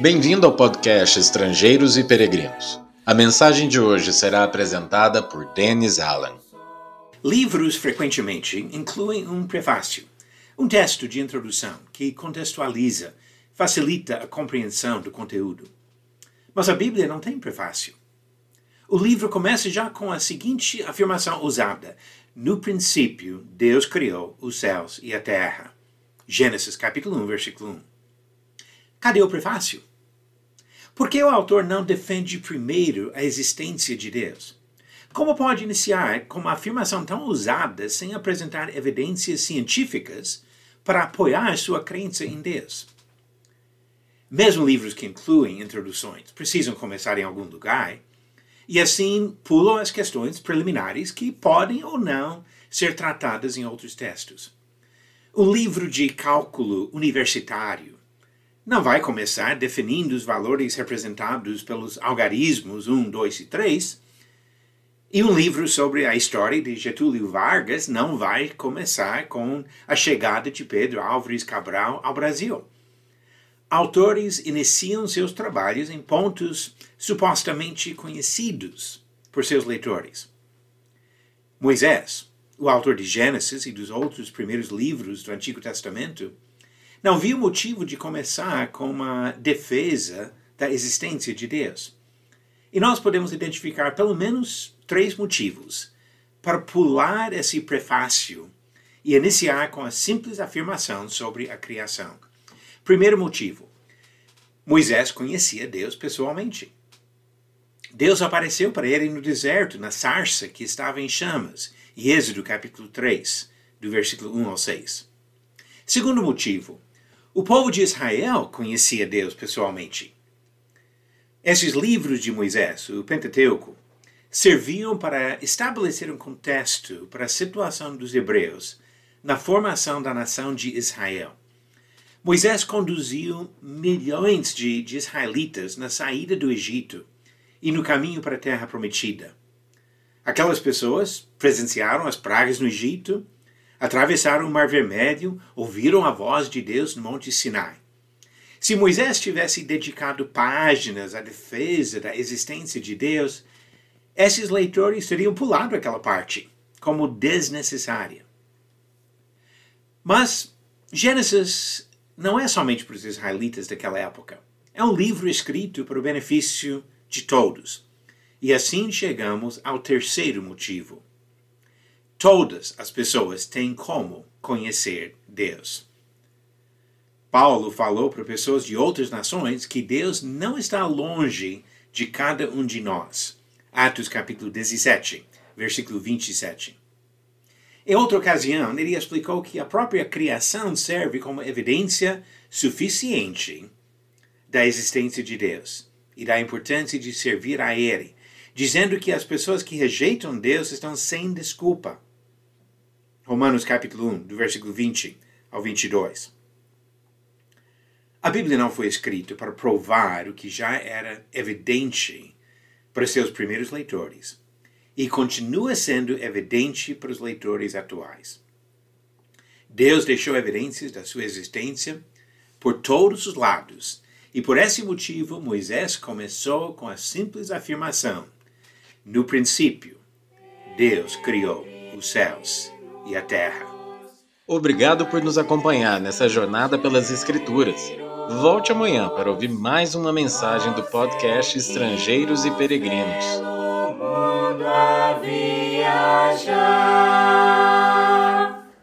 Bem-vindo ao podcast Estrangeiros e Peregrinos. A mensagem de hoje será apresentada por Dennis Allen. Livros frequentemente incluem um prefácio, um texto de introdução que contextualiza, facilita a compreensão do conteúdo. Mas a Bíblia não tem prefácio. O livro começa já com a seguinte afirmação ousada: No princípio, Deus criou os céus e a terra. Gênesis capítulo 1, versículo 1. Cadê o prefácio? Por que o autor não defende primeiro a existência de Deus? Como pode iniciar com uma afirmação tão ousada sem apresentar evidências científicas para apoiar sua crença em Deus? Mesmo livros que incluem introduções precisam começar em algum lugar, e assim pulam as questões preliminares que podem ou não ser tratadas em outros textos. O livro de cálculo universitário não vai começar definindo os valores representados pelos algarismos 1, 2 e 3. E um livro sobre a história de Getúlio Vargas não vai começar com a chegada de Pedro Álvares Cabral ao Brasil. Autores iniciam seus trabalhos em pontos supostamente conhecidos por seus leitores. Moisés, o autor de Gênesis e dos outros primeiros livros do Antigo Testamento, não viu motivo de começar com uma defesa da existência de Deus. E nós podemos identificar pelo menos três motivos para pular esse prefácio e iniciar com a simples afirmação sobre a criação. Primeiro motivo: Moisés conhecia Deus pessoalmente. Deus apareceu para ele no deserto, na sarça que estava em chamas, em Êxodo capítulo 3, do versículo 1 ao 6. Segundo motivo, o povo de Israel conhecia Deus pessoalmente. Esses livros de Moisés, o Pentateuco, serviam para estabelecer um contexto para a situação dos hebreus na formação da nação de Israel. Moisés conduziu milhões de, de israelitas na saída do Egito e no caminho para a terra prometida. Aquelas pessoas presenciaram as pragas no Egito atravessaram o Mar Vermelho, ouviram a voz de Deus no Monte Sinai. Se Moisés tivesse dedicado páginas à defesa da existência de Deus, esses leitores teriam pulado aquela parte como desnecessária. Mas Gênesis não é somente para os israelitas daquela época. É um livro escrito para o benefício de todos. E assim chegamos ao terceiro motivo Todas as pessoas têm como conhecer Deus. Paulo falou para pessoas de outras nações que Deus não está longe de cada um de nós. Atos capítulo 17, versículo 27. Em outra ocasião, ele explicou que a própria criação serve como evidência suficiente da existência de Deus e da importância de servir a Ele, dizendo que as pessoas que rejeitam Deus estão sem desculpa. Romanos capítulo 1, do versículo 20 ao 22. A Bíblia não foi escrita para provar o que já era evidente para seus primeiros leitores e continua sendo evidente para os leitores atuais. Deus deixou evidências da sua existência por todos os lados, e por esse motivo Moisés começou com a simples afirmação: No princípio, Deus criou os céus e a terra. Obrigado por nos acompanhar nessa jornada pelas Escrituras. Volte amanhã para ouvir mais uma mensagem do podcast Estrangeiros e Peregrinos. O mundo a viajar.